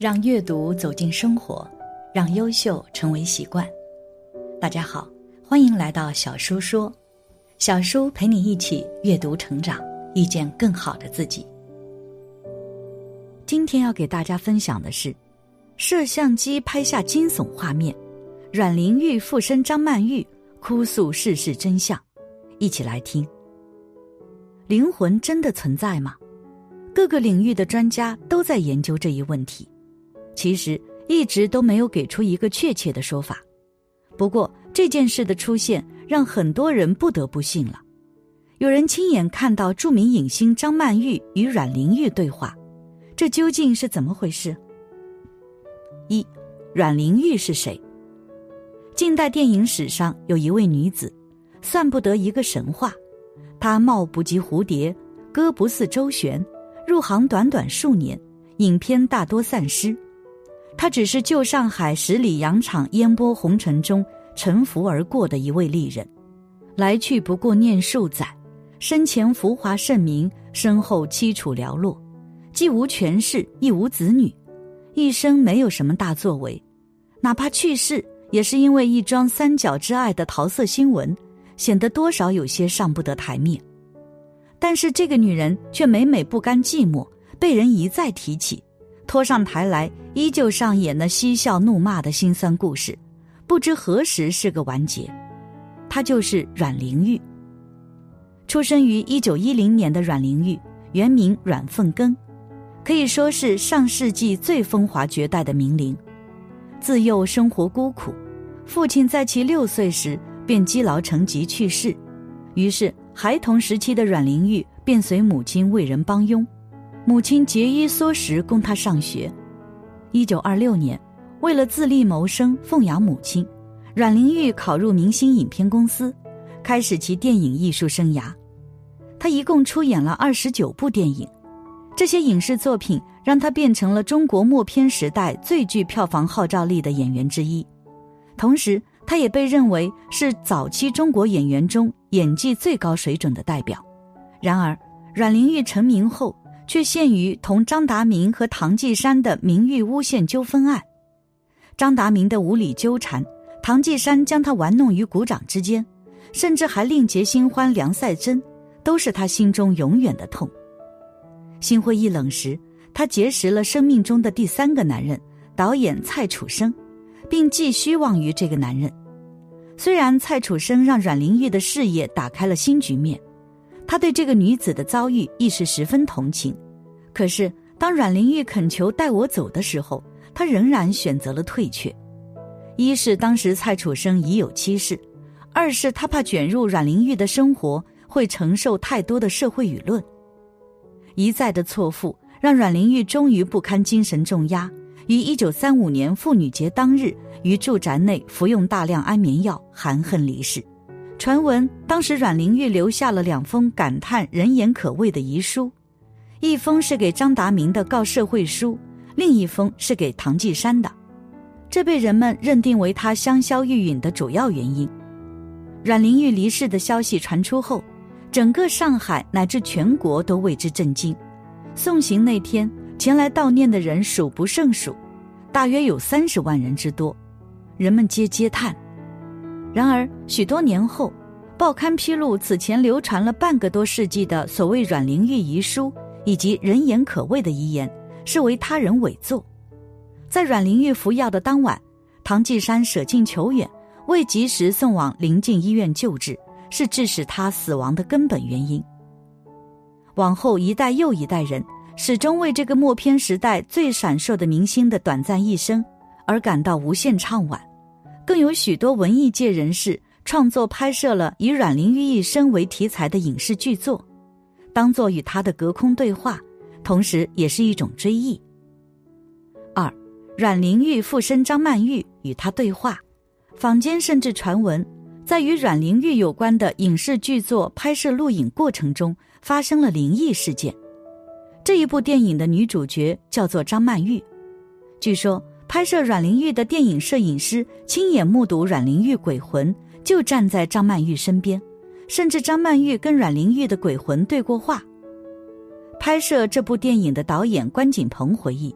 让阅读走进生活，让优秀成为习惯。大家好，欢迎来到小叔说，小叔陪你一起阅读成长，遇见更好的自己。今天要给大家分享的是，摄像机拍下惊悚画面，阮玲玉附身张曼玉，哭诉世事真相。一起来听。灵魂真的存在吗？各个领域的专家都在研究这一问题。其实一直都没有给出一个确切的说法，不过这件事的出现让很多人不得不信了。有人亲眼看到著名影星张曼玉与阮玲玉对话，这究竟是怎么回事？一，阮玲玉是谁？近代电影史上有一位女子，算不得一个神话。她貌不及蝴蝶，歌不似周旋，入行短短数年，影片大多散失。他只是旧上海十里洋场烟波红尘中沉浮而过的一位丽人，来去不过念数载，生前浮华盛名，身后凄楚寥落，既无权势，亦无子女，一生没有什么大作为，哪怕去世，也是因为一桩三角之爱的桃色新闻，显得多少有些上不得台面。但是这个女人却每每不甘寂寞，被人一再提起。拖上台来，依旧上演那嬉笑怒骂的辛酸故事，不知何时是个完结。她就是阮玲玉。出生于一九一零年的阮玲玉，原名阮凤根，可以说是上世纪最风华绝代的名伶。自幼生活孤苦，父亲在其六岁时便积劳成疾去世，于是孩童时期的阮玲玉便随母亲为人帮佣。母亲节衣缩食供他上学。一九二六年，为了自立谋生、奉养母亲，阮玲玉考入明星影片公司，开始其电影艺术生涯。她一共出演了二十九部电影，这些影视作品让她变成了中国默片时代最具票房号召力的演员之一。同时，她也被认为是早期中国演员中演技最高水准的代表。然而，阮玲玉成名后，却陷于同张达明和唐季山的名誉诬陷纠纷案，张达明的无理纠缠，唐季山将他玩弄于股掌之间，甚至还另结新欢梁赛珍，都是他心中永远的痛。心灰意冷时，他结识了生命中的第三个男人导演蔡楚生，并寄希望于这个男人。虽然蔡楚生让阮玲玉的事业打开了新局面。他对这个女子的遭遇亦是十分同情，可是当阮玲玉恳求带我走的时候，他仍然选择了退却。一是当时蔡楚生已有妻室，二是他怕卷入阮玲玉的生活会承受太多的社会舆论。一再的错付，让阮玲玉终于不堪精神重压，于一九三五年妇女节当日于住宅内服用大量安眠药，含恨离世。传闻当时阮玲玉留下了两封感叹人言可畏的遗书，一封是给张达明的告社会书，另一封是给唐季山的，这被人们认定为他香消玉殒的主要原因。阮玲玉离世的消息传出后，整个上海乃至全国都为之震惊。送行那天前来悼念的人数不胜数，大约有三十万人之多，人们皆嗟叹。然而，许多年后，报刊披露此前流传了半个多世纪的所谓阮玲玉遗书以及人言可畏的遗言，是为他人伪作。在阮玲玉服药的当晚，唐季山舍近求远，未及时送往临近医院救治，是致使他死亡的根本原因。往后一代又一代人，始终为这个默片时代最闪烁的明星的短暂一生而感到无限怅惋。更有许多文艺界人士创作拍摄了以阮玲玉一生为题材的影视剧作，当作与她的隔空对话，同时也是一种追忆。二，阮玲玉附身张曼玉与她对话，坊间甚至传闻，在与阮玲玉有关的影视剧作拍摄录影过程中发生了灵异事件。这一部电影的女主角叫做张曼玉，据说。拍摄阮玲玉的电影摄影师亲眼目睹阮玲玉鬼魂就站在张曼玉身边，甚至张曼玉跟阮玲玉的鬼魂对过话。拍摄这部电影的导演关锦鹏回忆，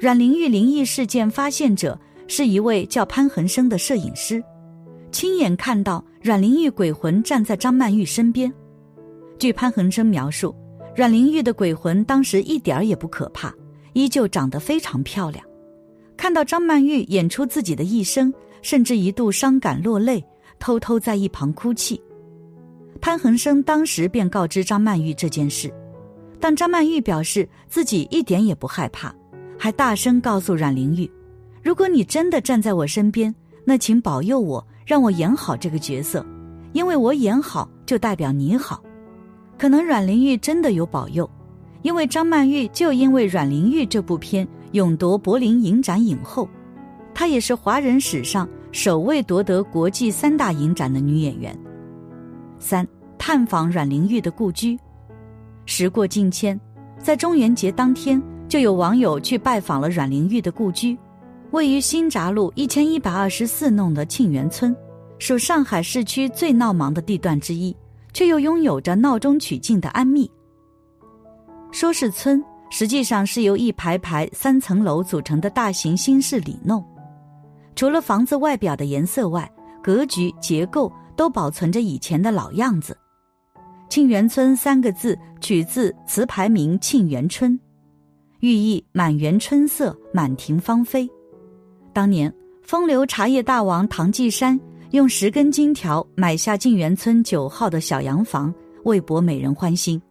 阮玲玉灵异事件发现者是一位叫潘恒生的摄影师，亲眼看到阮玲玉鬼魂站在张曼玉身边。据潘恒生描述，阮玲玉的鬼魂当时一点儿也不可怕，依旧长得非常漂亮。看到张曼玉演出自己的一生，甚至一度伤感落泪，偷偷在一旁哭泣。潘恒生当时便告知张曼玉这件事，但张曼玉表示自己一点也不害怕，还大声告诉阮玲玉：“如果你真的站在我身边，那请保佑我，让我演好这个角色，因为我演好就代表你好。”可能阮玲玉真的有保佑，因为张曼玉就因为阮玲玉这部片勇夺柏林影展影后，她也是华人史上首位夺得国际三大影展的女演员。三探访阮玲玉的故居，时过境迁，在中元节当天，就有网友去拜访了阮玲玉的故居，位于新闸路一千一百二十四弄的沁园村，属上海市区最闹忙的地段之一，却又拥有着闹中取静的安谧。说是村，实际上是由一排排三层楼组成的大型新式里弄，除了房子外表的颜色外，格局结构。都保存着以前的老样子。沁园村三个字取自词牌名《沁园春》，寓意满园春色，满庭芳菲。当年风流茶叶大王唐季山用十根金条买下静园村九号的小洋房，为博美人欢心。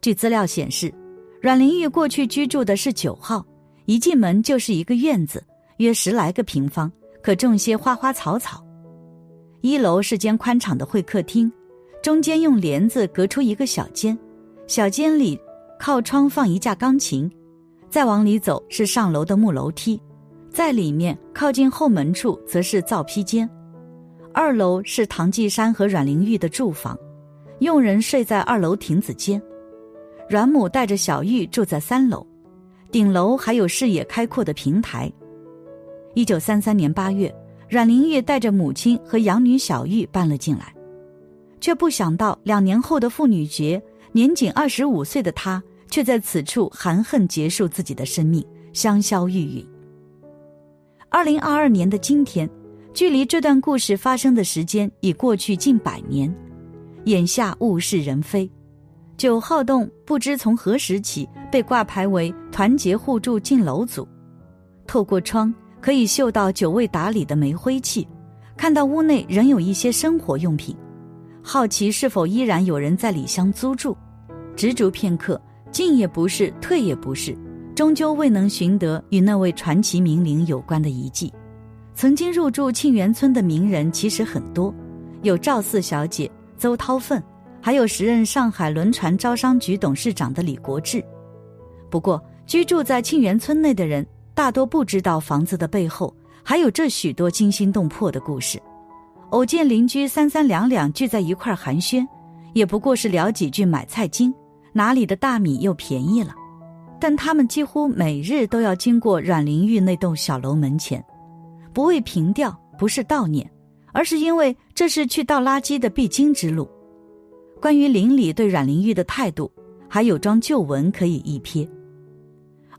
据资料显示，阮玲玉过去居住的是九号，一进门就是一个院子，约十来个平方，可种些花花草草。一楼是间宽敞的会客厅，中间用帘子隔出一个小间，小间里靠窗放一架钢琴，再往里走是上楼的木楼梯，在里面靠近后门处则是灶披间。二楼是唐季山和阮玲玉的住房，佣人睡在二楼亭子间，阮母带着小玉住在三楼，顶楼还有视野开阔的平台。一九三三年八月。阮玲玉带着母亲和养女小玉搬了进来，却不想到两年后的妇女节，年仅二十五岁的她却在此处含恨结束自己的生命，香消玉殒。二零二二年的今天，距离这段故事发生的时间已过去近百年，眼下物是人非，九号洞不知从何时起被挂牌为团结互助进楼组，透过窗。可以嗅到久未打理的煤灰气，看到屋内仍有一些生活用品，好奇是否依然有人在里厢租住，执着片刻，进也不是，退也不是，终究未能寻得与那位传奇名伶有关的遗迹。曾经入住沁园村的名人其实很多，有赵四小姐、邹韬奋，还有时任上海轮船招商局董事长的李国志。不过，居住在沁园村内的人。大多不知道房子的背后还有这许多惊心动魄的故事。偶见邻居三三两两聚在一块寒暄，也不过是聊几句买菜经，哪里的大米又便宜了。但他们几乎每日都要经过阮玲玉那栋小楼门前，不为凭吊，不是悼念，而是因为这是去倒垃圾的必经之路。关于邻里对阮玲玉的态度，还有桩旧闻可以一瞥。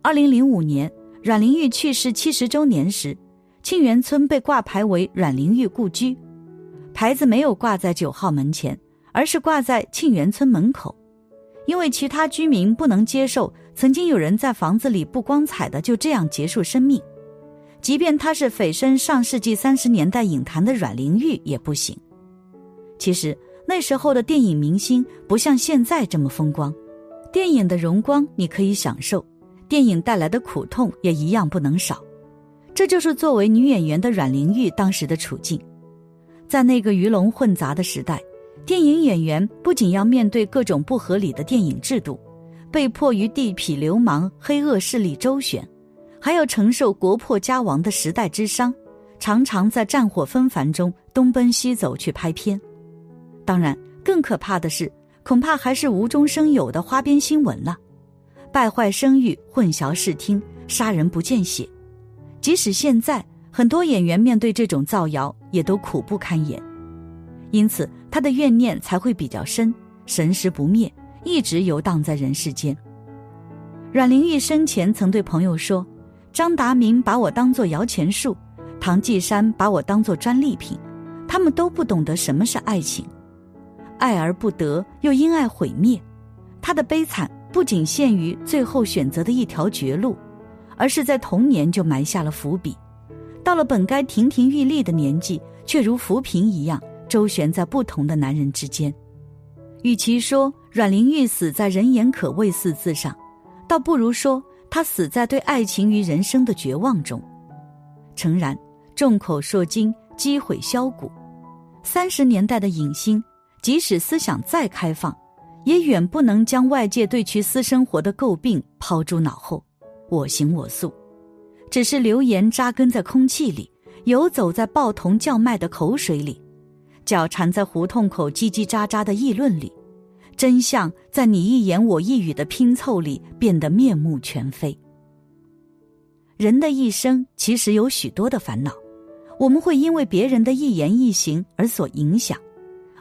二零零五年。阮玲玉去世七十周年时，沁园村被挂牌为阮玲玉故居，牌子没有挂在九号门前，而是挂在沁园村门口，因为其他居民不能接受曾经有人在房子里不光彩的就这样结束生命，即便他是蜚声上世纪三十年代影坛的阮玲玉也不行。其实那时候的电影明星不像现在这么风光，电影的荣光你可以享受。电影带来的苦痛也一样不能少，这就是作为女演员的阮玲玉当时的处境。在那个鱼龙混杂的时代，电影演员不仅要面对各种不合理的电影制度，被迫与地痞流氓、黑恶势力周旋，还要承受国破家亡的时代之伤，常常在战火纷繁中东奔西走去拍片。当然，更可怕的是，恐怕还是无中生有的花边新闻了。败坏声誉、混淆视听、杀人不见血，即使现在很多演员面对这种造谣，也都苦不堪言。因此，他的怨念才会比较深，神识不灭，一直游荡在人世间。阮玲玉生前曾对朋友说：“张达明把我当作摇钱树，唐季山把我当作专利品，他们都不懂得什么是爱情，爱而不得，又因爱毁灭。他的悲惨不仅限于最后选择的一条绝路，而是在童年就埋下了伏笔，到了本该亭亭玉立的年纪，却如浮萍一样周旋在不同的男人之间。与其说阮玲玉死在人言可畏四字上，倒不如说。他死在对爱情与人生的绝望中。诚然，众口铄金，积毁销骨。三十年代的影星，即使思想再开放，也远不能将外界对其私生活的诟病抛诸脑后，我行我素。只是流言扎根在空气里，游走在报童叫卖的口水里，脚缠在胡同口叽叽喳喳的议论里。真相在你一言我一语的拼凑里变得面目全非。人的一生其实有许多的烦恼，我们会因为别人的一言一行而所影响，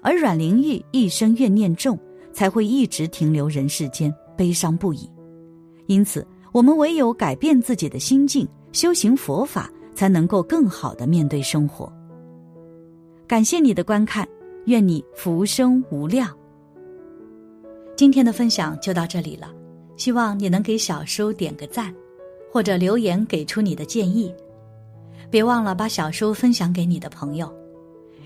而阮玲玉一生怨念重，才会一直停留人世间，悲伤不已。因此，我们唯有改变自己的心境，修行佛法，才能够更好的面对生活。感谢你的观看，愿你福生无量。今天的分享就到这里了，希望你能给小叔点个赞，或者留言给出你的建议。别忘了把小叔分享给你的朋友，